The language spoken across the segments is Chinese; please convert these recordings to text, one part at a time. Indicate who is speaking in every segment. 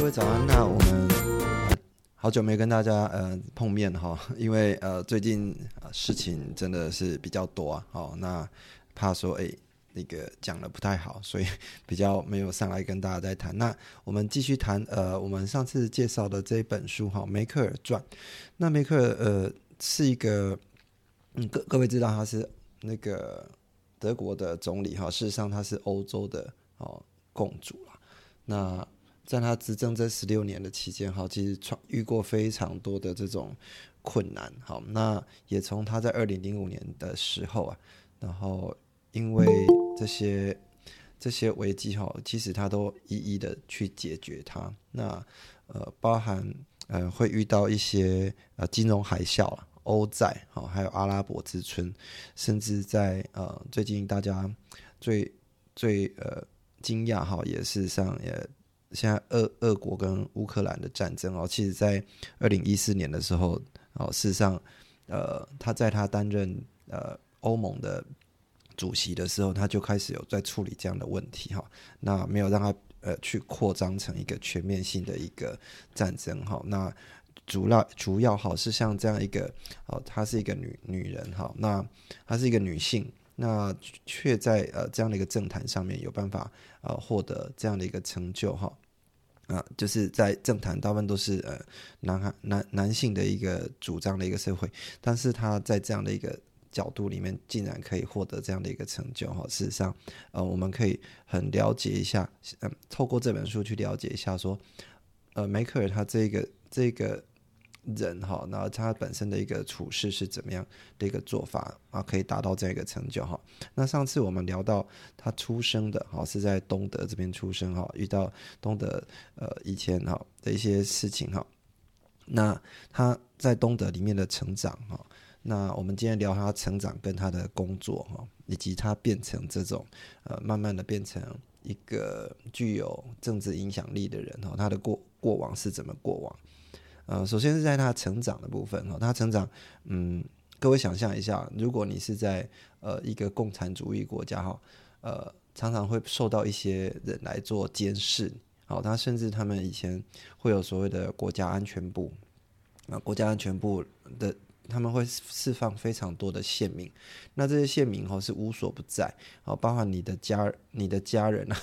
Speaker 1: 各位早安，那我们好久没跟大家呃碰面哈，因为呃最近事情真的是比较多啊，好那怕说哎那个讲的不太好，所以比较没有上来跟大家再谈。那我们继续谈呃我们上次介绍的这一本书哈，梅克尔传。那梅克尔呃是一个嗯各各位知道他是那个德国的总理哈，事实上他是欧洲的哦共主了。那在他执政这十六年的期间，哈，其实遇过非常多的这种困难，好，那也从他在二零零五年的时候啊，然后因为这些这些危机，哈，其实他都一一的去解决它。那呃，包含呃会遇到一些呃金融海啸、欧债，好，还有阿拉伯之春，甚至在呃最近大家最最呃惊讶，哈，也事实上也。现在俄俄国跟乌克兰的战争哦，其实，在二零一四年的时候哦，事实上，呃，他在他担任呃欧盟的主席的时候，他就开始有在处理这样的问题哈。那没有让他呃去扩张成一个全面性的一个战争哈。那主要主要哈是像这样一个哦，她是一个女女人哈，那她是一个女性。那却在呃这样的一个政坛上面有办法呃获得这样的一个成就哈啊，就是在政坛大部分都是呃男孩男男性的一个主张的一个社会，但是他在这样的一个角度里面竟然可以获得这样的一个成就哈。事实上呃我们可以很了解一下，嗯，透过这本书去了解一下说，呃梅克尔他这个这个。人哈，那他本身的一个处事是怎么样的一个做法啊，可以达到这样一个成就哈。那上次我们聊到他出生的哈是在东德这边出生哈，遇到东德呃以前哈的一些事情哈。那他在东德里面的成长哈，那我们今天聊他成长跟他的工作哈，以及他变成这种呃慢慢的变成一个具有政治影响力的人哈，他的过过往是怎么过往？呃，首先是在他成长的部分哈，他成长，嗯，各位想象一下，如果你是在呃一个共产主义国家哈，呃，常常会受到一些人来做监视，好，他甚至他们以前会有所谓的国家安全部，啊，国家安全部的他们会释放非常多的县民，那这些县民哈是无所不在，好，包括你的家、你的家人啊。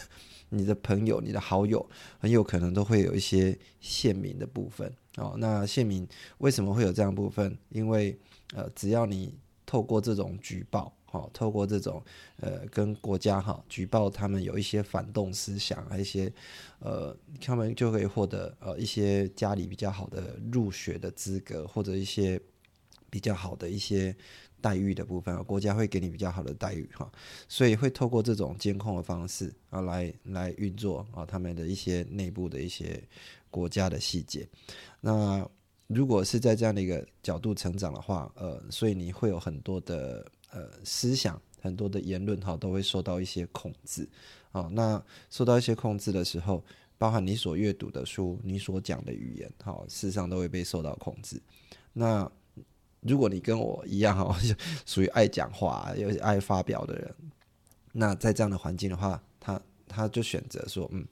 Speaker 1: 你的朋友、你的好友，很有可能都会有一些县民的部分哦。那县民为什么会有这样部分？因为呃，只要你透过这种举报，哈，透过这种呃，跟国家哈举报他们有一些反动思想，一些呃，他们就可以获得呃一些家里比较好的入学的资格，或者一些比较好的一些。待遇的部分，国家会给你比较好的待遇哈，所以会透过这种监控的方式啊，来来运作啊，他们的一些内部的一些国家的细节。那如果是在这样的一个角度成长的话，呃，所以你会有很多的呃思想，很多的言论哈，都会受到一些控制啊。那受到一些控制的时候，包含你所阅读的书，你所讲的语言，好，事实上都会被受到控制。那如果你跟我一样哈，属于爱讲话又爱发表的人，那在这样的环境的话，他他就选择说，嗯，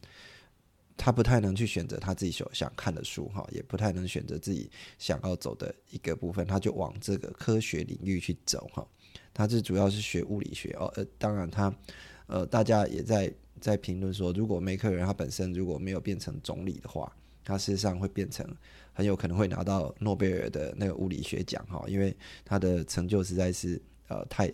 Speaker 1: 他不太能去选择他自己所想看的书哈，也不太能选择自己想要走的一个部分，他就往这个科学领域去走哈。他是主要是学物理学哦，呃，当然他呃，大家也在在评论说，如果梅克尔他本身如果没有变成总理的话。他事实上会变成很有可能会拿到诺贝尔的那个物理学奖哈，因为他的成就实在是呃太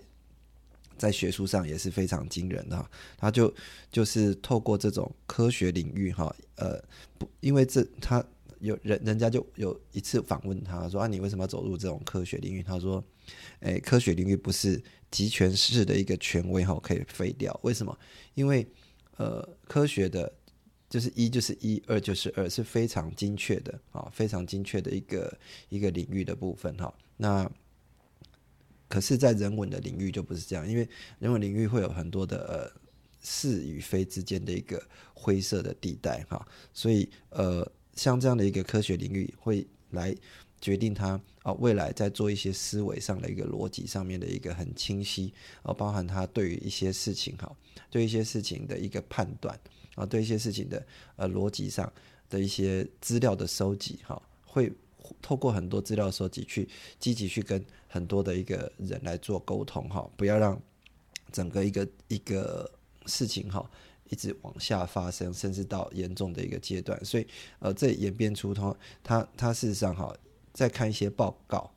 Speaker 1: 在学术上也是非常惊人的哈。他就就是透过这种科学领域哈，呃不，因为这他有人人家就有一次访问他说啊，你为什么要走入这种科学领域？他说，诶，科学领域不是集权式的一个权威哈可以废掉，为什么？因为呃科学的，就是一就是一，二就是二，是非常精确的啊，非常精确的一个一个领域的部分哈。那可是，在人文的领域就不是这样，因为人文领域会有很多的呃是与非之间的一个灰色的地带哈，所以呃，像这样的一个科学领域会来决定它啊未来在做一些思维上的一个逻辑上面的一个很清晰啊，包含它对于一些事情哈，对一些事情的一个判断啊，对一些事情的呃逻辑上的一些资料的收集哈，会。透过很多资料收集，去积极去跟很多的一个人来做沟通哈，不要让整个一个一个事情哈一直往下发生，甚至到严重的一个阶段。所以呃，这演变出他他他事实上哈，在看一些报告、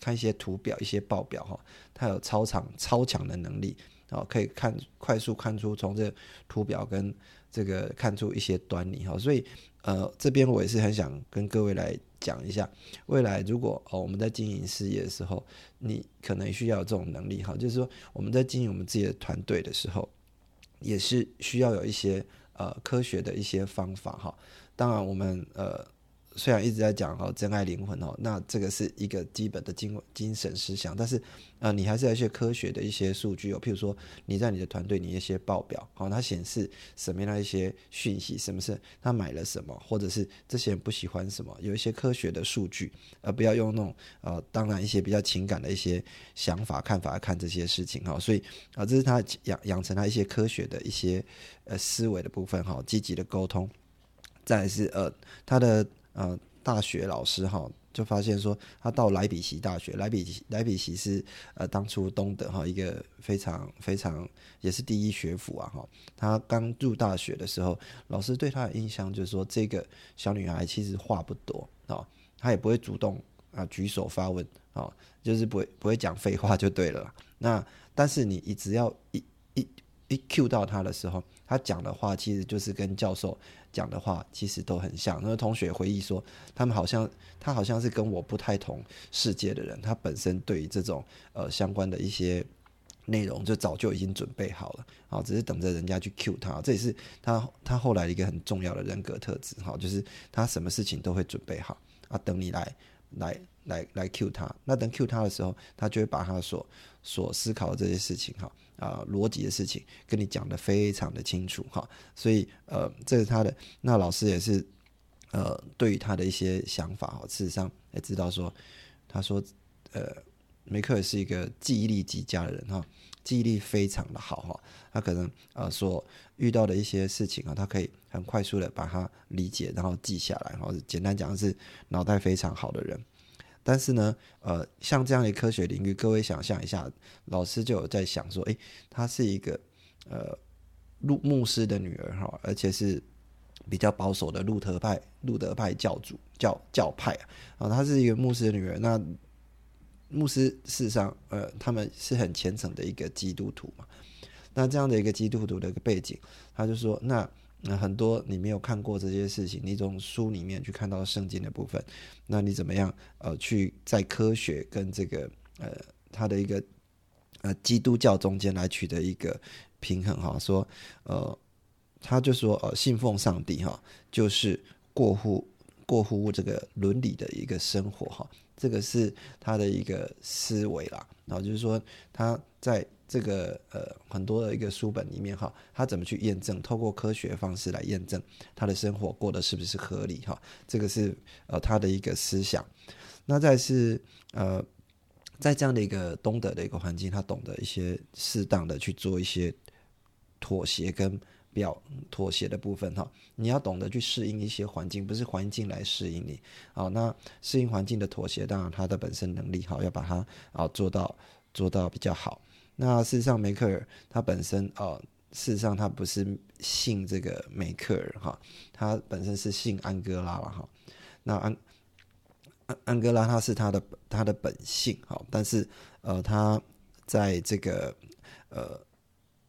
Speaker 1: 看一些图表、一些报表哈，他有超长超强的能力啊，可以看快速看出从这图表跟这个看出一些端倪哈。所以呃，这边我也是很想跟各位来。讲一下，未来如果哦我们在经营事业的时候，你可能需要这种能力哈，就是说我们在经营我们自己的团队的时候，也是需要有一些呃科学的一些方法哈。当然我们呃。虽然一直在讲哦，真爱灵魂哦，那这个是一个基本的精精神思想，但是呃，你还是要一些科学的一些数据哦，譬如说你在你的团队，你一些报表，好，它显示什么样的一些讯息，什么是他买了什么，或者是这些人不喜欢什么，有一些科学的数据，而不要用那种呃，当然一些比较情感的一些想法看法来看这些事情哈，所以啊，这是他养养成他一些科学的一些呃思维的部分哈，积极的沟通，再是呃他的。呃，大学老师哈，就发现说，他到莱比锡大学，莱比莱比锡是呃当初东德哈一个非常非常也是第一学府啊哈。他刚入大学的时候，老师对他的印象就是说，这个小女孩其实话不多啊，她也不会主动啊举手发问啊，就是不会不会讲废话就对了。那但是你你只要一一一 Q 到他的时候，他讲的话其实就是跟教授。讲的话其实都很像。那个同学回忆说，他们好像他好像是跟我不太同世界的人。他本身对于这种呃相关的一些内容，就早就已经准备好了，好，只是等着人家去 cue 他。这也是他他后来一个很重要的人格特质，哈，就是他什么事情都会准备好啊，等你来来来来 cue 他。那等 cue 他的时候，他就会把他所所思考的这些事情，哈。啊，逻辑的事情跟你讲的非常的清楚哈，所以呃，这是他的那老师也是呃，对于他的一些想法哈，事实上也知道说，他说呃，梅克尔是一个记忆力极佳的人哈，记忆力非常的好哈，他可能呃所遇到的一些事情啊，他可以很快速的把它理解，然后记下来，然后简单讲是脑袋非常好的人。但是呢，呃，像这样的科学领域，各位想象一下，老师就有在想说，诶，她是一个呃路牧师的女儿哈，而且是比较保守的路德派路德派教主教教派啊，她是一个牧师的女儿。那牧师事实上，呃，他们是很虔诚的一个基督徒嘛。那这样的一个基督徒的一个背景，他就说那。那很多你没有看过这些事情，你从书里面去看到圣经的部分，那你怎么样呃去在科学跟这个呃他的一个呃基督教中间来取得一个平衡哈？说呃他就说呃信奉上帝哈，就是过户过户这个伦理的一个生活哈，这个是他的一个思维啦。然后就是说他在。这个呃很多的一个书本里面哈，他怎么去验证？透过科学方式来验证他的生活过得是不是合理哈？这个是呃他的一个思想。那再是呃在这样的一个东德的一个环境，他懂得一些适当的去做一些妥协跟表妥协的部分哈。你要懂得去适应一些环境，不是环境来适应你。好，那适应环境的妥协，当然他的本身能力好，要把它啊做到做到比较好。那事实上，梅克尔他本身哦，事实上他不是姓这个梅克尔哈，他本身是姓安哥拉了哈。那安安安哥拉他是他的他的本姓哈，但是呃，他在这个呃，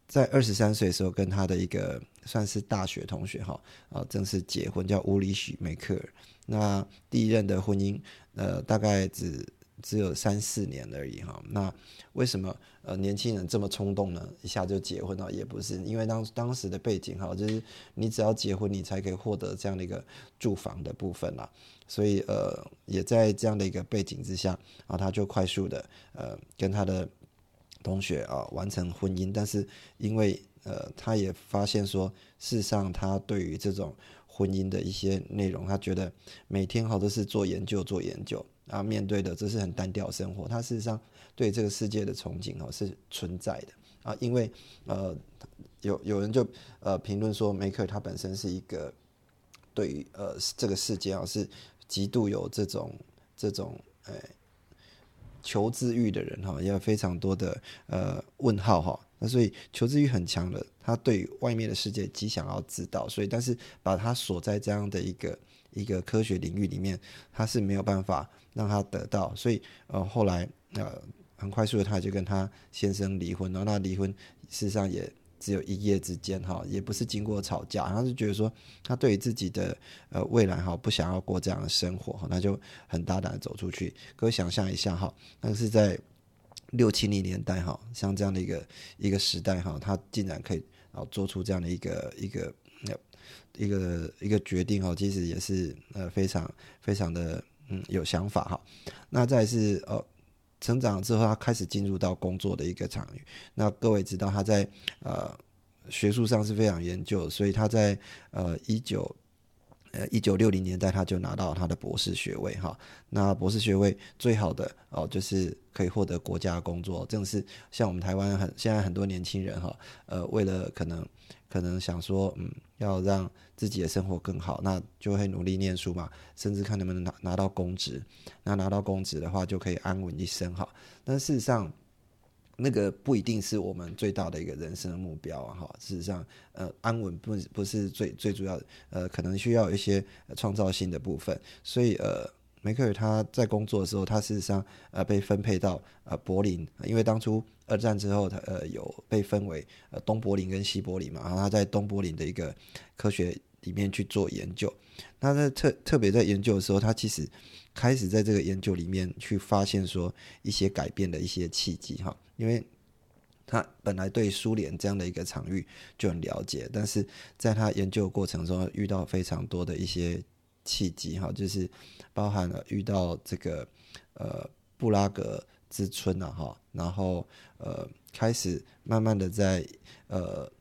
Speaker 1: 在二十三岁的时候，跟他的一个算是大学同学哈啊，正式结婚，叫乌里许梅克尔。那第一任的婚姻呃，大概只只有三四年而已哈。那为什么呃年轻人这么冲动呢？一下就结婚了？也不是，因为当当时的背景哈，就是你只要结婚，你才可以获得这样的一个住房的部分啦。所以呃，也在这样的一个背景之下啊，他就快速的呃跟他的同学啊完成婚姻。但是因为呃，他也发现说，事实上他对于这种婚姻的一些内容，他觉得每天好都是做研究做研究。啊，面对的这是很单调生活。他事实上对这个世界的憧憬哦是存在的啊，因为呃有有人就呃评论说，梅克他本身是一个对于呃这个世界啊是极度有这种这种呃求知欲的人哈，也有非常多的呃问号哈。那所以求知欲很强的，他对外面的世界极想要知道，所以但是把他锁在这样的一个一个科学领域里面，他是没有办法。让他得到，所以呃后来呃很快速的他就跟他先生离婚，然后那离婚事实上也只有一夜之间哈，也不是经过吵架，他是觉得说他对于自己的呃未来哈不想要过这样的生活哈，那就很大胆的走出去。各位想象一下哈，那是在六七零年代哈，像这样的一个一个时代哈，他竟然可以啊做出这样的一个一个一个一个决定哈，其实也是呃非常非常的。嗯，有想法哈。那再是呃，成长之后，他开始进入到工作的一个场域。那各位知道，他在呃学术上是非常研究，所以他在呃一九呃一九六零年代他就拿到他的博士学位哈。那博士学位最好的哦，就是可以获得国家工作，正是像我们台湾很现在很多年轻人哈，呃，为了可能。可能想说，嗯，要让自己的生活更好，那就会努力念书嘛，甚至看能不能拿拿到公职。那拿到公职的话，就可以安稳一生哈。但事实上，那个不一定是我们最大的一个人生目标啊哈。事实上，呃，安稳不不是最最主要的，呃，可能需要一些创造性的部分。所以，呃。梅克尔他在工作的时候，他事实上呃被分配到呃柏林，因为当初二战之后，他呃有被分为呃东柏林跟西柏林嘛，然后他在东柏林的一个科学里面去做研究。那在特特别在研究的时候，他其实开始在这个研究里面去发现说一些改变的一些契机哈，因为他本来对苏联这样的一个场域就很了解，但是在他研究过程中遇到非常多的一些。契机哈，就是包含了遇到这个呃布拉格之春啊哈，然后呃开始慢慢的在呃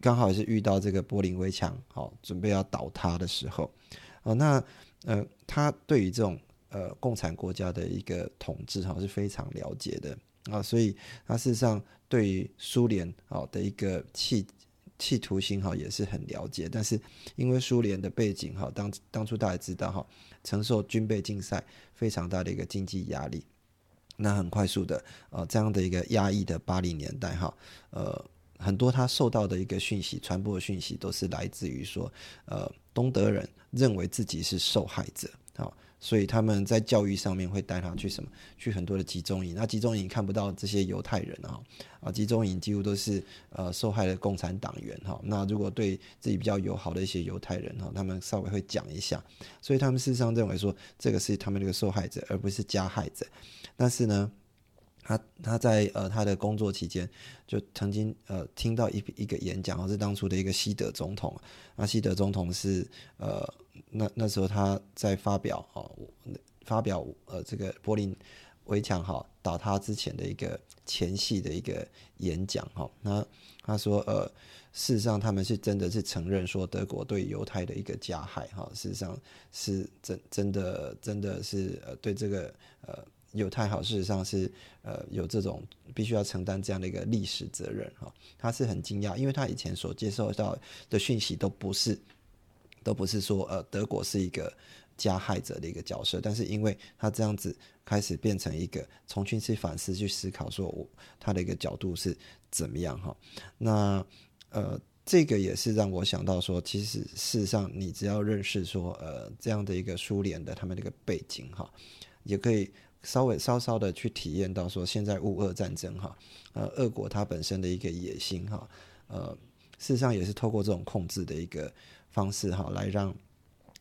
Speaker 1: 刚好是遇到这个柏林围墙好准备要倒塌的时候哦，那呃他对于这种呃共产国家的一个统治哈是非常了解的啊，所以他事实上对于苏联好的一个契。企图心哈也是很了解，但是因为苏联的背景哈，当当初大家知道哈，承受军备竞赛非常大的一个经济压力，那很快速的呃这样的一个压抑的八零年代哈，呃很多他受到的一个讯息传播的讯息都是来自于说呃东德人认为自己是受害者好。所以他们在教育上面会带他去什么？去很多的集中营。那集中营看不到这些犹太人啊，啊，集中营几乎都是呃受害的共产党员哈。那如果对自己比较友好的一些犹太人哈，他们稍微会讲一下。所以他们事实上认为说这个是他们这个受害者，而不是加害者。但是呢，他他在呃他的工作期间就曾经呃听到一一个演讲，是当初的一个西德总统。那西德总统是呃。那那时候他在发表哦，发表呃这个柏林围墙哈倒塌之前的一个前戏的一个演讲哈，那他说呃事实上他们是真的是承认说德国对犹太的一个加害哈，事实上是真真的真的是呃对这个呃犹太好事实上是呃有这种必须要承担这样的一个历史责任哈，他是很惊讶，因为他以前所接受到的讯息都不是。都不是说呃德国是一个加害者的一个角色，但是因为他这样子开始变成一个重新去反思、去思考，说我他的一个角度是怎么样哈？那呃这个也是让我想到说，其实事实上你只要认识说呃这样的一个苏联的他们那个背景哈，也可以稍微稍稍的去体验到说现在乌俄战争哈，呃俄国它本身的一个野心哈，呃事实上也是透过这种控制的一个。方式哈，来让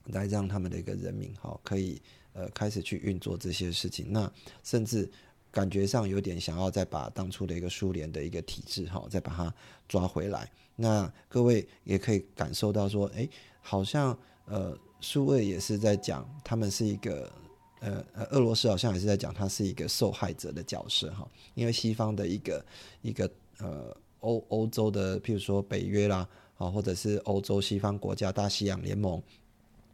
Speaker 1: 来让他们的一个人民哈，可以呃开始去运作这些事情，那甚至感觉上有点想要再把当初的一个苏联的一个体制哈，再把它抓回来。那各位也可以感受到说，哎，好像呃苏俄也是在讲他们是一个。呃呃，俄罗斯好像也是在讲他是一个受害者的角色哈，因为西方的一个一个呃欧欧洲的，譬如说北约啦，啊或者是欧洲西方国家大西洋联盟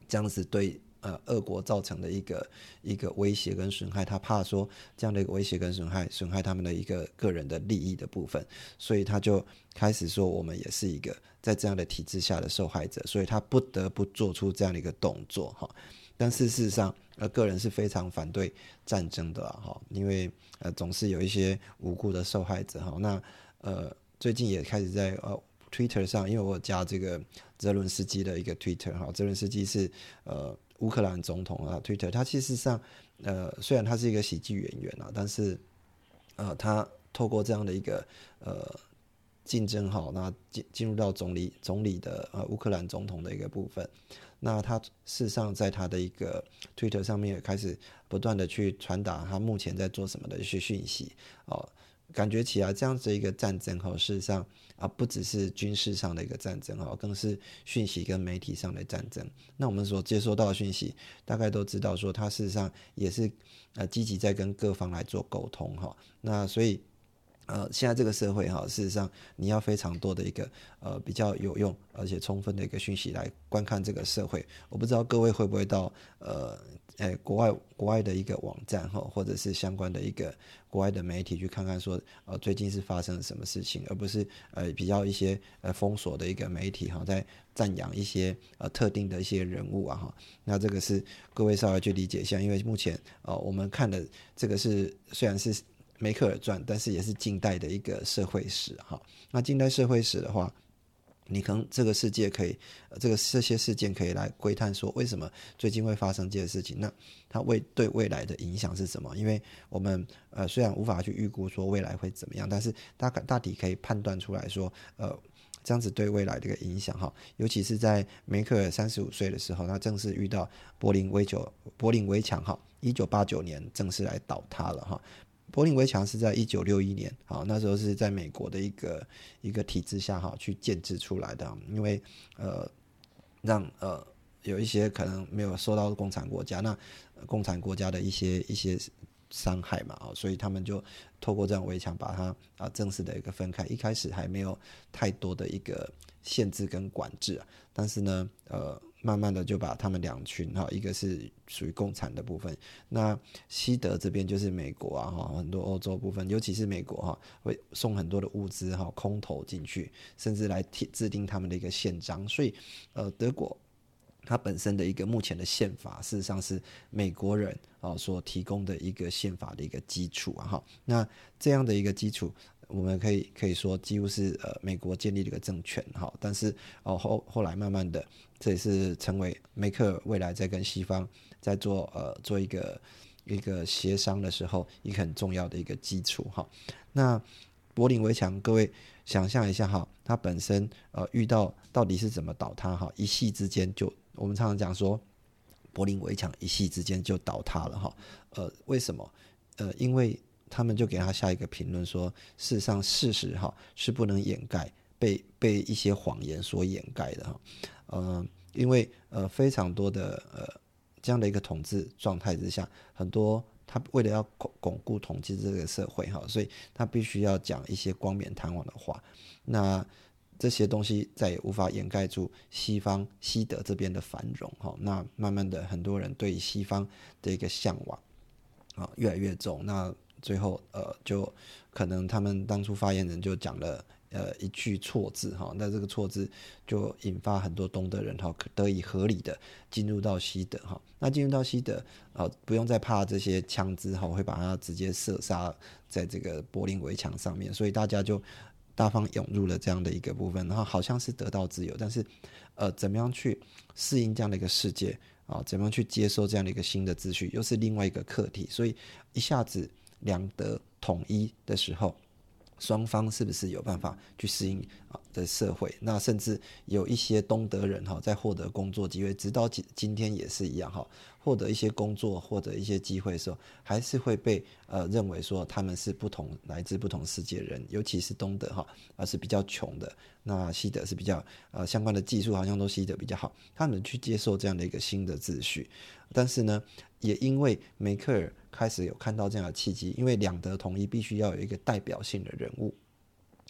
Speaker 1: 这样子对呃俄国造成的一个一个威胁跟损害，他怕说这样的一个威胁跟损害损害他们的一个个人的利益的部分，所以他就开始说我们也是一个在这样的体制下的受害者，所以他不得不做出这样的一个动作哈。但事实上，呃，个人是非常反对战争的哈，因为呃，总是有一些无辜的受害者哈。那呃，最近也开始在呃 Twitter 上，因为我加这个泽伦斯基的一个 Twitter 哈，泽伦斯基是呃乌克兰总统啊，Twitter 他其实上呃虽然他是一个喜剧演员啊，但是呃他透过这样的一个呃竞争哈，那进进入到总理总理的呃乌克兰总统的一个部分。那他事实上在他的一个推特上面也开始不断的去传达他目前在做什么的一些讯息哦，感觉起来这样子一个战争哈，事实上啊不只是军事上的一个战争哈，更是讯息跟媒体上的战争。那我们所接收到的讯息，大概都知道说他事实上也是呃积极在跟各方来做沟通哈。那所以。呃，现在这个社会哈，事实上你要非常多的一个呃比较有用而且充分的一个讯息来观看这个社会。我不知道各位会不会到呃诶国外国外的一个网站哈，或者是相关的一个国外的媒体去看看说呃最近是发生了什么事情，而不是呃比较一些呃封锁的一个媒体哈，在赞扬一些呃特定的一些人物啊哈。那这个是各位稍微去理解一下，因为目前呃我们看的这个是虽然是。梅克尔传，但是也是近代的一个社会史哈。那近代社会史的话，你可能这个世界可以，这个这些事件可以来窥探说，为什么最近会发生这些事情？那它未对未来的影响是什么？因为我们呃虽然无法去预估说未来会怎么样，但是大概大体可以判断出来说，呃这样子对未来的一个影响哈。尤其是在梅克尔三十五岁的时候，他正是遇到柏林围九柏林围墙哈，一九八九年正式来倒塌了哈。柏林围墙是在一九六一年，好，那时候是在美国的一个一个体制下哈去建制出来的，因为呃让呃有一些可能没有受到共产国家那共产国家的一些一些伤害嘛，啊，所以他们就透过这样围墙把它啊正式的一个分开，一开始还没有太多的一个限制跟管制，但是呢，呃。慢慢的就把他们两群哈，一个是属于共产的部分，那西德这边就是美国啊哈，很多欧洲部分，尤其是美国哈，会送很多的物资哈，空投进去，甚至来制制定他们的一个宪章。所以，呃，德国它本身的一个目前的宪法，事实上是美国人啊所提供的一个宪法的一个基础啊哈。那这样的一个基础。我们可以可以说几乎是呃美国建立了一个政权哈，但是哦后后来慢慢的这也是成为梅克尔未来在跟西方在做呃做一个一个协商的时候一个很重要的一个基础哈。那柏林围墙，各位想象一下哈，它本身呃遇到到底是怎么倒塌哈？一夕之间就我们常常讲说柏林围墙一夕之间就倒塌了哈。呃，为什么？呃，因为。他们就给他下一个评论说：“事实上，事实哈是不能掩盖，被被一些谎言所掩盖的哈。呃，因为呃非常多的呃这样的一个统治状态之下，很多他为了要巩巩固统治这个社会哈，所以他必须要讲一些光冕堂皇的话。那这些东西再也无法掩盖住西方西德这边的繁荣哈。那慢慢的，很多人对西方的一个向往啊越来越重。那最后，呃，就可能他们当初发言人就讲了，呃，一句错字哈，那这个错字就引发很多东德人哈，得以合理的进入到西德哈。那进入到西德，啊，不用再怕这些枪支哈，会把它直接射杀在这个柏林围墙上面，所以大家就大方涌入了这样的一个部分，然后好像是得到自由，但是，呃，怎么样去适应这样的一个世界啊？怎么样去接受这样的一个新的秩序，又是另外一个课题，所以一下子。两德统一的时候，双方是不是有办法去适应啊的社会？那甚至有一些东德人哈，在获得工作机会，直到今今天也是一样哈，获得一些工作或者一些机会的时候，还是会被呃认为说他们是不同来自不同世界人，尤其是东德哈，而是比较穷的，那西德是比较呃相关的技术好像都西德比较好，他们去接受这样的一个新的秩序，但是呢，也因为梅克尔开始有看到这样的契机，因为两德统一必须要有一个代表性的人物。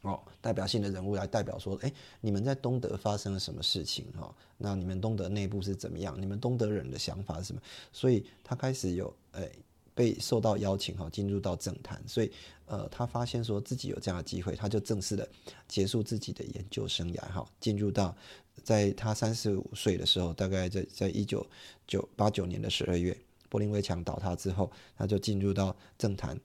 Speaker 1: 哦，代表性的人物来代表说，哎，你们在东德发生了什么事情？哈，那你们东德内部是怎么样？你们东德人的想法是什么？所以他开始有，哎，被受到邀请，哈，进入到政坛。所以，呃，他发现说自己有这样的机会，他就正式的结束自己的研究生涯，哈，进入到在他三十五岁的时候，大概在在一九九八九年的十二月，柏林围墙倒塌之后，他就进入到政坛。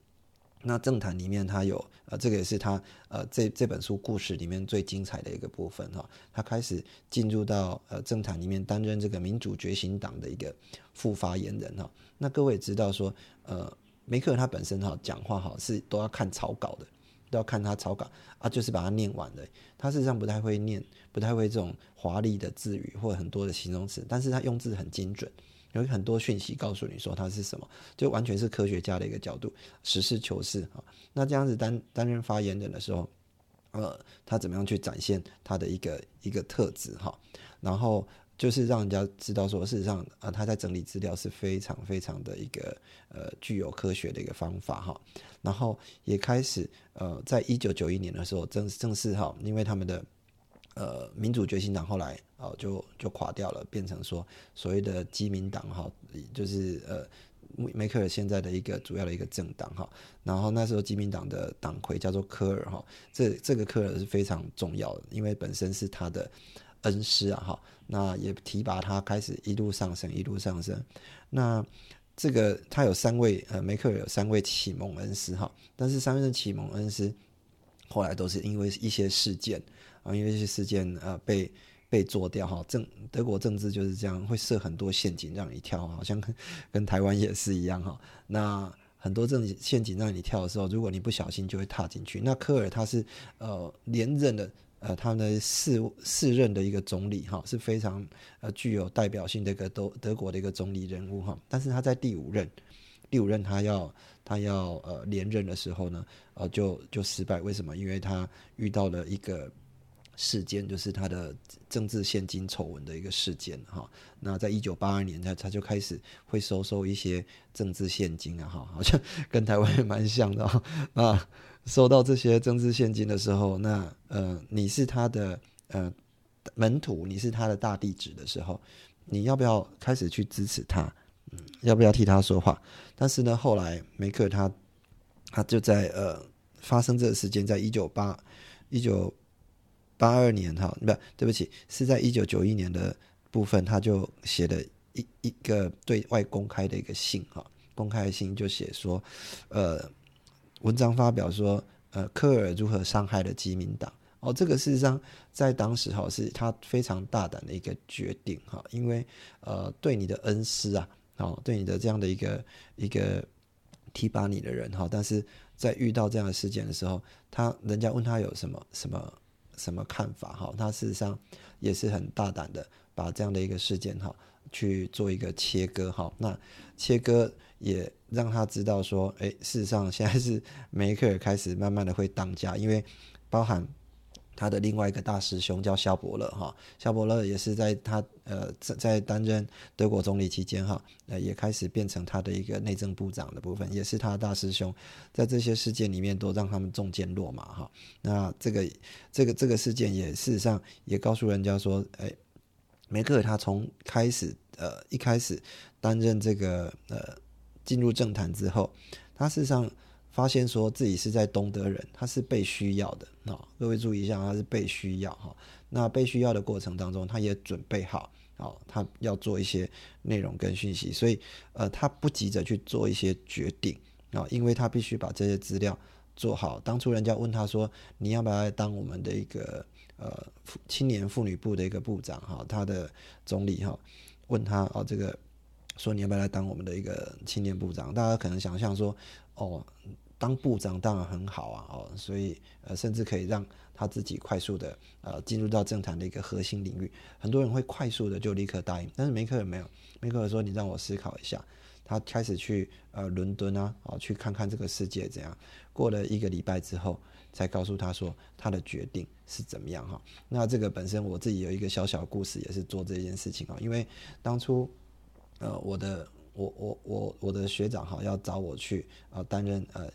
Speaker 1: 那政坛里面，他有呃，这个也是他呃这这本书故事里面最精彩的一个部分哈。他开始进入到呃政坛里面担任这个民主觉醒党的一个副发言人哈。那各位也知道说，呃，梅克他本身哈讲话哈是都要看草稿的，都要看他草稿啊，就是把它念完的。他事实上不太会念，不太会这种华丽的字语或很多的形容词，但是他用字很精准。有很多讯息告诉你说它是什么，就完全是科学家的一个角度，实事求是啊。那这样子担担任发言人的时候，呃，他怎么样去展现他的一个一个特质哈？然后就是让人家知道说，事实上啊，他在整理资料是非常非常的一个呃具有科学的一个方法哈。然后也开始呃，在一九九一年的时候正正式哈，因为他们的。呃，民主觉醒党后来哦就就垮掉了，变成说所谓的基民党哈，就是呃梅克尔现在的一个主要的一个政党哈。然后那时候基民党的党魁叫做科尔哈，这这个科尔是非常重要的，因为本身是他的恩师啊哈。那也提拔他开始一路上升，一路上升。那这个他有三位呃梅克尔有三位启蒙恩师哈，但是三位的启蒙恩师后来都是因为一些事件。啊，因为这些事件，呃，被被做掉哈，政德国政治就是这样，会设很多陷阱让你跳，好像跟跟台湾也是一样哈。那很多政陷阱让你跳的时候，如果你不小心就会踏进去。那科尔他是呃连任的，呃，他的四四任的一个总理哈，是非常呃具有代表性的一个德德国的一个总理人物哈。但是他在第五任，第五任他要他要呃连任的时候呢，呃就就失败。为什么？因为他遇到了一个。事件就是他的政治现金丑闻的一个事件哈。那在一九八二年，他他就开始会收收一些政治现金啊哈，好像跟台湾也蛮像的哈。啊，收到这些政治现金的时候，那呃，你是他的呃门徒，你是他的大弟子的时候，你要不要开始去支持他？嗯，要不要替他说话？但是呢，后来梅克他他就在呃发生这个事件，在一九八一九。八二年哈，不，对不起，是在一九九一年的部分，他就写了一一个对外公开的一个信哈，公开信就写说，呃，文章发表说，呃，科尔如何伤害了基民党哦，这个事实上在当时哈是他非常大胆的一个决定哈，因为呃，对你的恩师啊，哦，对你的这样的一个一个提拔你的人哈，但是在遇到这样的事件的时候，他人家问他有什么什么。什么看法哈？他事实上也是很大胆的，把这样的一个事件哈去做一个切割哈。那切割也让他知道说，哎，事实上现在是梅克尔开始慢慢的会当家，因为包含。他的另外一个大师兄叫肖伯勒哈，肖伯勒也是在他呃在在担任德国总理期间哈，呃也开始变成他的一个内政部长的部分，也是他的大师兄，在这些事件里面都让他们中箭落马哈。那这个这个这个事件也事实上也告诉人家说，哎，梅克尔他从开始呃一开始担任这个呃进入政坛之后，他事实上。发现说自己是在东德人，他是被需要的啊！各位注意一下，他是被需要哈。那被需要的过程当中，他也准备好啊，他要做一些内容跟讯息，所以呃，他不急着去做一些决定啊，因为他必须把这些资料做好。当初人家问他说：“你要不要来当我们的一个呃青年妇女部的一个部长？”哈，他的总理哈问他哦，这个说你要不要来当我们的一个青年部长？大家可能想象说哦。当部长当然很好啊，哦，所以呃，甚至可以让他自己快速的呃进入到政坛的一个核心领域。很多人会快速的就立刻答应，但是梅克尔没有，梅克尔说你让我思考一下。他开始去呃伦敦啊，哦去看看这个世界怎样。过了一个礼拜之后，才告诉他说他的决定是怎么样哈。那这个本身我自己有一个小小故事，也是做这件事情啊。因为当初呃我的我我我我的学长哈要找我去啊担任呃。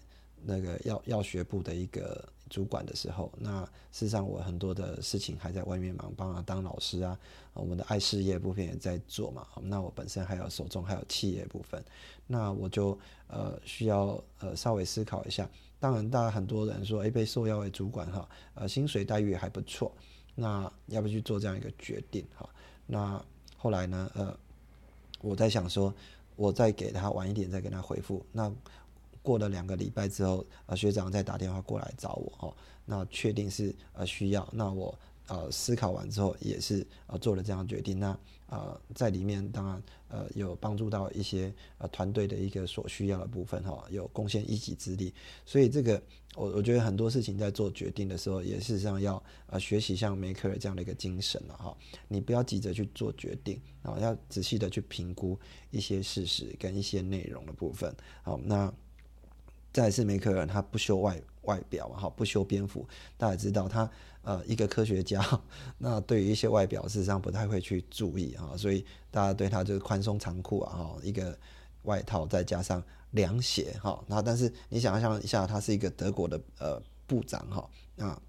Speaker 1: 那个药药学部的一个主管的时候，那事实上我很多的事情还在外面忙，帮他当老师啊，我们的爱事业部分也在做嘛。那我本身还有手中还有企业部分，那我就呃需要呃稍微思考一下。当然，大家很多人说，哎，被受邀为主管哈，呃，薪水待遇还不错，那要不去做这样一个决定哈？那后来呢，呃，我在想说，我再给他晚一点再跟他回复那。过了两个礼拜之后，呃，学长再打电话过来找我，哦，那确定是呃需要，那我呃思考完之后也是呃做了这样的决定，那呃在里面当然呃有帮助到一些呃团队的一个所需要的部分哈，有贡献一己之力，所以这个我我觉得很多事情在做决定的时候，也事实上要呃学习像梅克尔这样的一个精神了哈，你不要急着去做决定，啊，要仔细的去评估一些事实跟一些内容的部分，好，那。再是梅克尔，他不修外外表哈，不修边幅。大家知道他呃一个科学家，那对于一些外表事实上不太会去注意哈，所以大家对他就是宽松长裤啊哈，一个外套再加上凉鞋哈。那但是你想象一下，他是一个德国的呃部长哈，那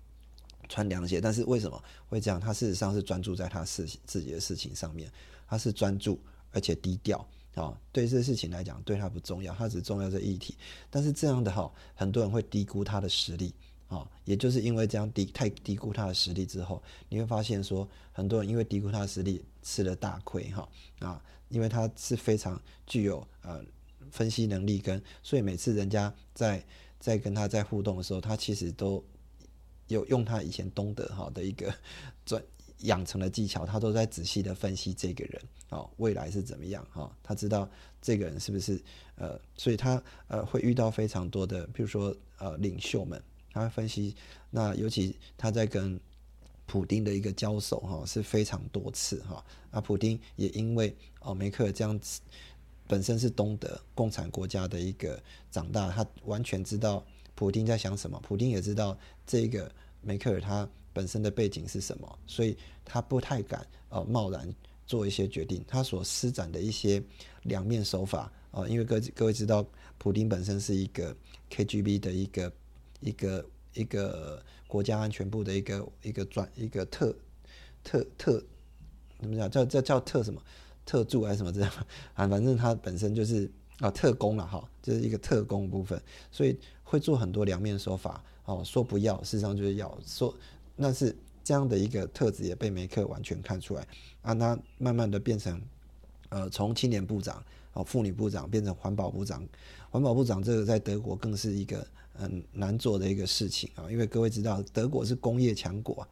Speaker 1: 穿凉鞋，但是为什么会这样？他事实上是专注在他事自己的事情上面，他是专注而且低调。啊，对这事情来讲，对他不重要，他只重要这议题。但是这样的哈，很多人会低估他的实力啊。也就是因为这样低太低估他的实力之后，你会发现说，很多人因为低估他的实力吃了大亏哈啊，因为他是非常具有呃分析能力跟，所以每次人家在在跟他在互动的时候，他其实都有用他以前东德哈的一个 专。养成的技巧，他都在仔细的分析这个人，哦，未来是怎么样，哈，他知道这个人是不是，呃，所以他呃会遇到非常多的，比如说呃领袖们，他会分析，那尤其他在跟普丁的一个交手，哈，是非常多次，哈，那普丁也因为哦梅克尔这样子，本身是东德共产国家的一个长大，他完全知道普丁在想什么，普丁也知道这个梅克尔他。本身的背景是什么？所以他不太敢呃贸然做一些决定。他所施展的一些两面手法啊，因为各各位知道，普丁本身是一个 KGB 的一个一个一个国家安全部的一个一个专一个特特特怎么讲？叫叫叫特什么特助还是什么这样啊？反正他本身就是啊特工了哈，就是一个特工部分，所以会做很多两面手法哦。说不要，事实上就是要说。那是这样的一个特质也被梅克完全看出来，啊，他慢慢的变成，呃，从青年部长、哦妇女部长变成环保部长，环保部长这个在德国更是一个很难做的一个事情啊，因为各位知道德国是工业强国，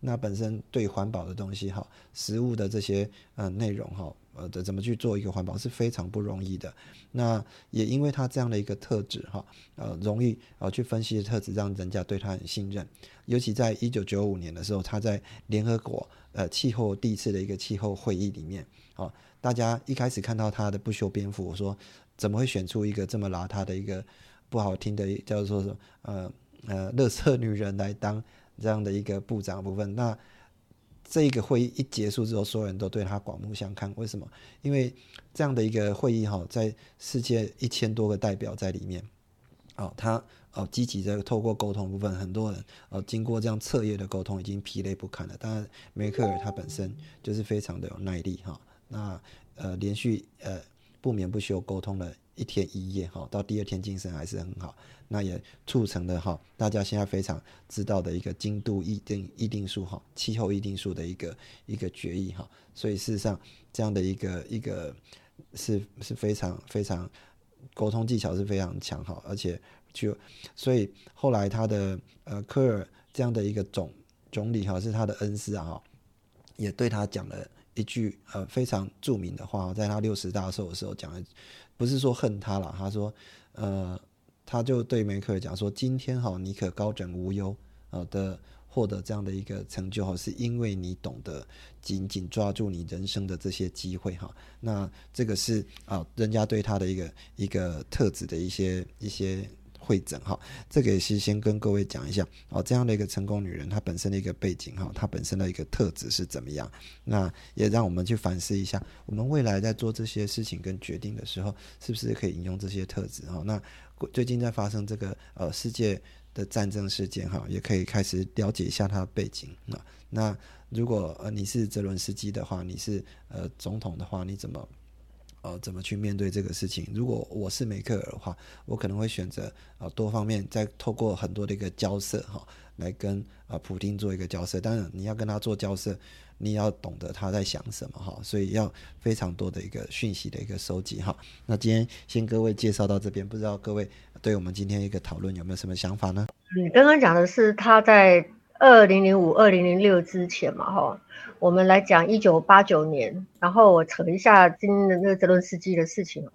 Speaker 1: 那本身对环保的东西哈，食物的这些呃内容哈。呃怎么去做一个环保是非常不容易的。那也因为他这样的一个特质哈，呃，容易呃去分析的特质，让人家对他很信任。尤其在一九九五年的时候，他在联合国呃气候第一次的一个气候会议里面，啊，大家一开始看到他的不修边幅，我说怎么会选出一个这么邋遢的一个不好听的叫做说呃呃乐色女人来当这样的一个部长部分？那这个会议一结束之后，所有人都对他刮目相看。为什么？因为这样的一个会议哈，在世界一千多个代表在里面，哦，他哦积极的透过沟通部分，很多人哦经过这样彻夜的沟通，已经疲累不堪了。当然，梅克尔他本身就是非常的有耐力哈。那呃连续呃不眠不休沟通了一天一夜哈，到第二天精神还是很好。那也促成了哈，大家现在非常知道的一个精度议定议定数哈，气候议定数的一个一个决议哈，所以事实上这样的一个一个是是非常非常沟通技巧是非常强哈，而且就所以后来他的呃科尔这样的一个总总理哈是他的恩师啊，也对他讲了一句呃非常著名的话，在他六十大寿的时候讲的，不是说恨他了，他说呃。他就对梅克尔讲说：“今天哈，你可高枕无忧呃的获得这样的一个成就哈，是因为你懂得紧紧抓住你人生的这些机会哈。那这个是啊，人家对他的一个一个特质的一些一些。”会诊哈，这个也是先跟各位讲一下哦，这样的一个成功女人，她本身的一个背景哈，她本身的一个特质是怎么样？那也让我们去反思一下，我们未来在做这些事情跟决定的时候，是不是可以引用这些特质哈？那最近在发生这个呃世界的战争事件哈，也可以开始了解一下她的背景啊。那如果呃你是泽伦斯基的话，你是呃总统的话，你怎么？呃，怎么去面对这个事情？如果我是梅克尔的话，我可能会选择呃多方面再透过很多的一个交涉哈，来跟啊普京做一个交涉。当然，你要跟他做交涉，你要懂得他在想什么哈，所以要非常多的一个讯息的一个收集哈。那今天先各位介绍到这边，不知道各位对我们今天一个讨论有没有什么想法呢？
Speaker 2: 你刚刚讲的是他在二零零五、二零零六之前嘛哈。我们来讲一九八九年，然后我扯一下今天的那个泽伦斯基的事情。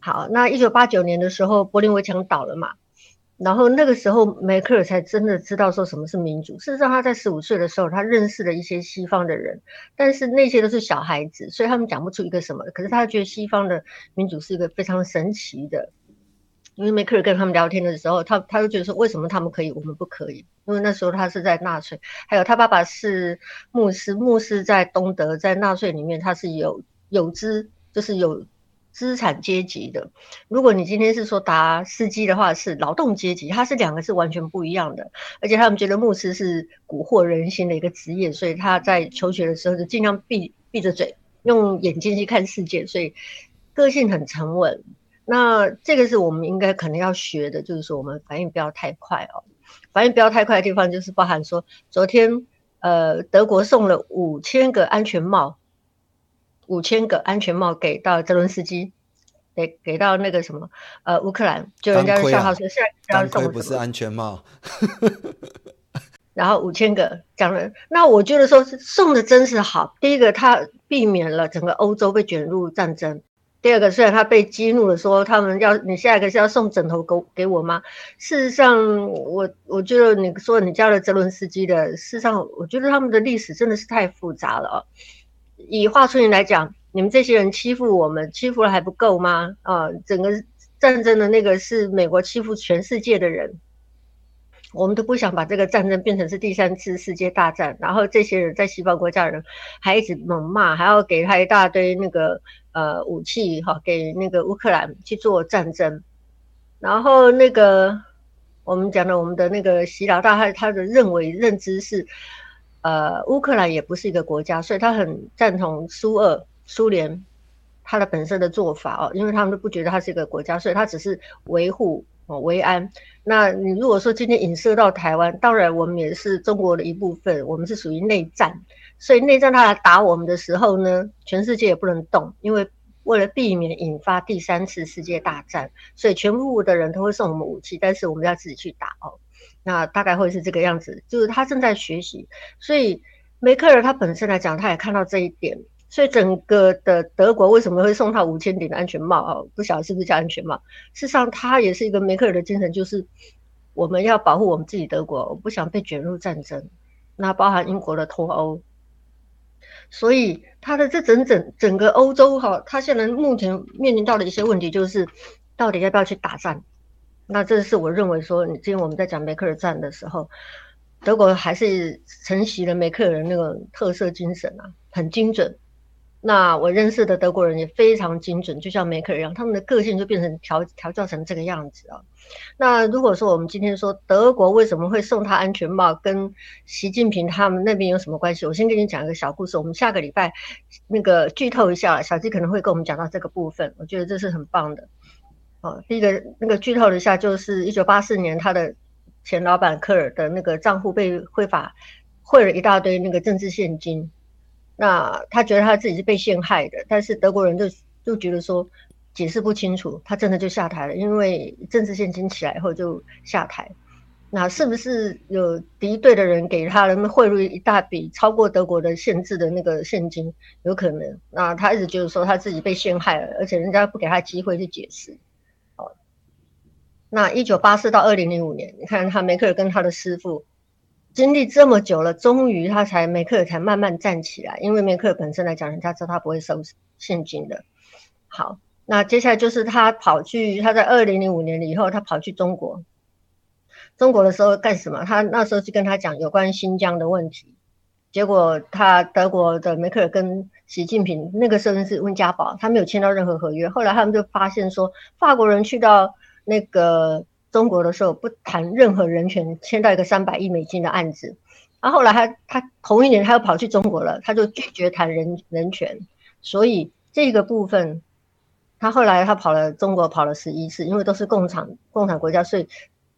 Speaker 2: 好，那一九八九年的时候，柏林围墙倒了嘛，然后那个时候梅克尔才真的知道说什么是民主。事实上，他在十五岁的时候，他认识了一些西方的人，但是那些都是小孩子，所以他们讲不出一个什么。可是他觉得西方的民主是一个非常神奇的。因为梅克尔跟他们聊天的时候，他他就觉得说，为什么他们可以，我们不可以？因为那时候他是在纳粹，还有他爸爸是牧师，牧师在东德，在纳粹里面他是有有资，就是有资产阶级的。如果你今天是说打司机的话，是劳动阶级，他是两个是完全不一样的。而且他们觉得牧师是蛊惑人心的一个职业，所以他在求学的时候就尽量闭闭着嘴，用眼睛去看世界，所以个性很沉稳。那这个是我们应该可能要学的，就是说我们反应不要太快哦。反应不要太快的地方，就是包含说，昨天呃德国送了五千个安全帽，五千个安全帽给到泽伦斯基，给给到那个什么呃乌克兰，就人家笑话说现在要送
Speaker 1: 不是安全帽，
Speaker 2: 然后五千个讲了，那我觉得说是送的真是好，第一个他避免了整个欧洲被卷入战争。第二个，虽然他被激怒了，说他们要你下一个是要送枕头给给我吗？事实上，我我觉得你说你叫了泽伦斯基的，事实上，我觉得他们的历史真的是太复杂了。以华春莹来讲，你们这些人欺负我们，欺负了还不够吗？啊，整个战争的那个是美国欺负全世界的人。我们都不想把这个战争变成是第三次世界大战，然后这些人在西方国家人还一直猛骂，还要给他一大堆那个呃武器哈，给那个乌克兰去做战争。然后那个我们讲的我们的那个习老大，他他的认为认知是，呃，乌克兰也不是一个国家，所以他很赞同苏俄苏联他的本身的做法哦，因为他们都不觉得他是一个国家，所以他只是维护。哦，维安。那你如果说今天引射到台湾，当然我们也是中国的一部分，我们是属于内战，所以内战他来打我们的时候呢，全世界也不能动，因为为了避免引发第三次世界大战，所以全部的人都会送我们武器，但是我们要自己去打哦。那大概会是这个样子，就是他正在学习，所以梅克尔他本身来讲，他也看到这一点。所以整个的德国为什么会送他五千顶的安全帽啊？不晓得是不是叫安全帽？事实上，他也是一个梅克尔的精神，就是我们要保护我们自己德国，我不想被卷入战争。那包含英国的脱欧，所以他的这整整整个欧洲哈，他现在目前面临到的一些问题就是，到底要不要去打战？那这是我认为说，今天我们在讲梅克尔战的时候，德国还是承袭了梅克尔的那个特色精神啊，很精准。那我认识的德国人也非常精准，就像梅克一样，他们的个性就变成调调教成这个样子啊。那如果说我们今天说德国为什么会送他安全帽，跟习近平他们那边有什么关系？我先跟你讲一个小故事。我们下个礼拜那个剧透一下，小鸡可能会跟我们讲到这个部分，我觉得这是很棒的。哦，第一个那个剧透一下，就是一九八四年他的前老板科尔的那个账户被汇法汇了一大堆那个政治现金。那他觉得他自己是被陷害的，但是德国人就就觉得说解释不清楚，他真的就下台了，因为政治现金起来以后就下台。那是不是有敌对的人给他人们汇入一大笔超过德国的限制的那个现金？有可能。那他一直就是说他自己被陷害了，而且人家不给他机会去解释。哦，那一九八四到二零零五年，你看他梅克尔跟他的师傅经历这么久了，终于他才梅克尔才慢慢站起来。因为梅克尔本身来讲，人家知道他不会收现金的。好，那接下来就是他跑去，他在二零零五年以后，他跑去中国。中国的时候干什么？他那时候就跟他讲有关新疆的问题。结果他德国的梅克尔跟习近平那个时候是温家宝，他没有签到任何合约。后来他们就发现说，法国人去到那个中国的时候不谈任何人权，签到一个三百亿美金的案子。然后后来他他同一年他又跑去中国了，他就拒绝谈人人权。所以这个部分，他后来他跑了中国跑了十一次，因为都是共产共产国家，所以。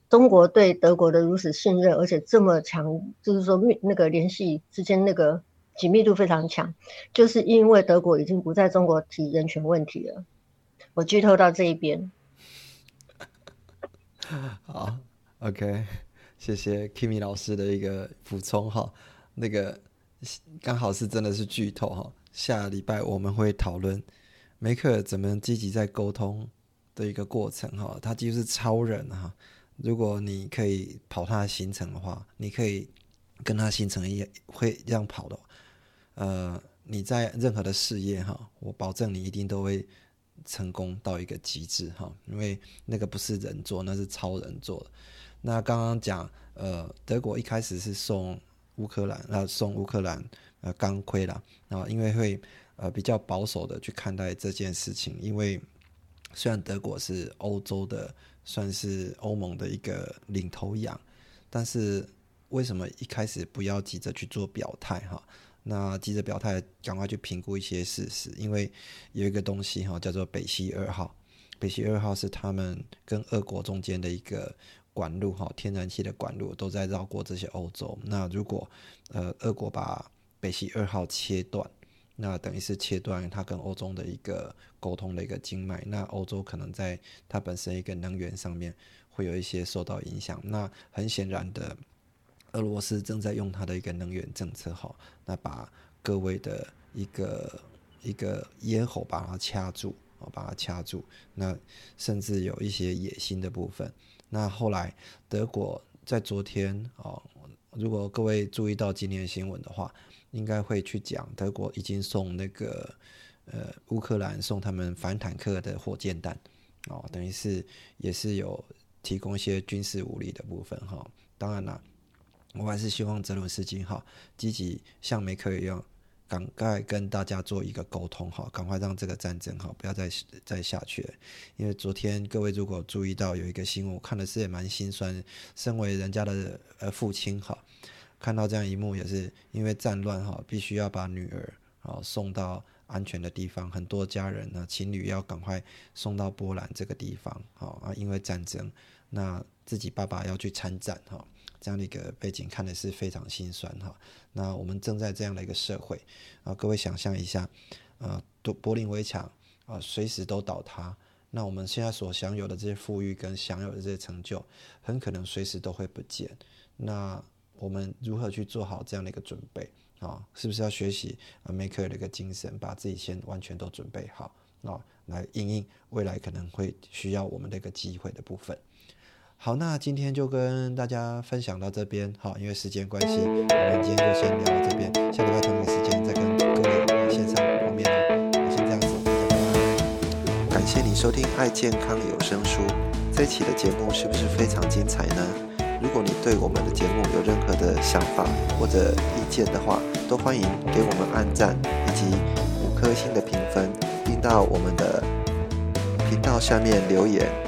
Speaker 2: 中国对德国的如此信任，而且这么强，就是说密那个联系之间那个紧密度非常强，就是因为德国已经不在中国提人权问题了。我剧透到这一边。
Speaker 1: 好，OK，谢谢 Kimi 老师的一个补充哈。那个刚好是真的是剧透哈。下礼拜我们会讨论梅克怎么积极在沟通的一个过程哈。他几乎是超人哈。如果你可以跑他的行程的话，你可以跟他行程一会这样跑的，呃，你在任何的事业哈，我保证你一定都会成功到一个极致哈，因为那个不是人做，那是超人做的。那刚刚讲，呃，德国一开始是送乌克兰，呃，送乌克兰呃钢盔了，然后因为会呃比较保守的去看待这件事情，因为虽然德国是欧洲的。算是欧盟的一个领头羊，但是为什么一开始不要急着去做表态哈？那急着表态，赶快去评估一些事实，因为有一个东西哈，叫做北溪二号。北溪二号是他们跟俄国中间的一个管路哈，天然气的管路都在绕过这些欧洲。那如果呃俄国把北溪二号切断，那等于是切断它跟欧洲的一个沟通的一个经脉，那欧洲可能在它本身一个能源上面会有一些受到影响。那很显然的，俄罗斯正在用它的一个能源政策，哈，那把各位的一个一个咽喉把它掐住，哦，把它掐住。那甚至有一些野心的部分。那后来德国在昨天，哦，如果各位注意到今天的新闻的话。应该会去讲，德国已经送那个呃乌克兰送他们反坦克的火箭弹，哦，等于是也是有提供一些军事武力的部分哈。当然了，我还是希望泽伦斯基哈积极像梅克一样，赶快跟大家做一个沟通哈，赶快让这个战争哈不要再再下去了。因为昨天各位如果注意到有一个新闻，我看的是也蛮心酸，身为人家的呃父亲哈。看到这样一幕，也是因为战乱哈，必须要把女儿啊送到安全的地方。很多家人呢，情侣要赶快送到波兰这个地方，好啊，因为战争，那自己爸爸要去参战哈，这样的一个背景看的是非常心酸哈。那我们正在这样的一个社会啊，各位想象一下，呃，柏柏林围墙啊，随时都倒塌，那我们现在所享有的这些富裕跟享有的这些成就，很可能随时都会不见。那我们如何去做好这样的一个准备啊？是不是要学习啊梅克尔的一个精神，把自己先完全都准备好啊，来应应未来可能会需要我们的一个机会的部分。好，那今天就跟大家分享到这边，好，因为时间关系，我们今天就先聊到这边，下礼拜同一个时间再跟各位线上碰面了。先这样子，拜拜。感谢你收听爱健康有声书，这期的节目是不是非常精彩呢？如果你对我们的节目有任何的想法或者意见的话，都欢迎给我们按赞以及五颗星的评分，并到我们的频道下面留言。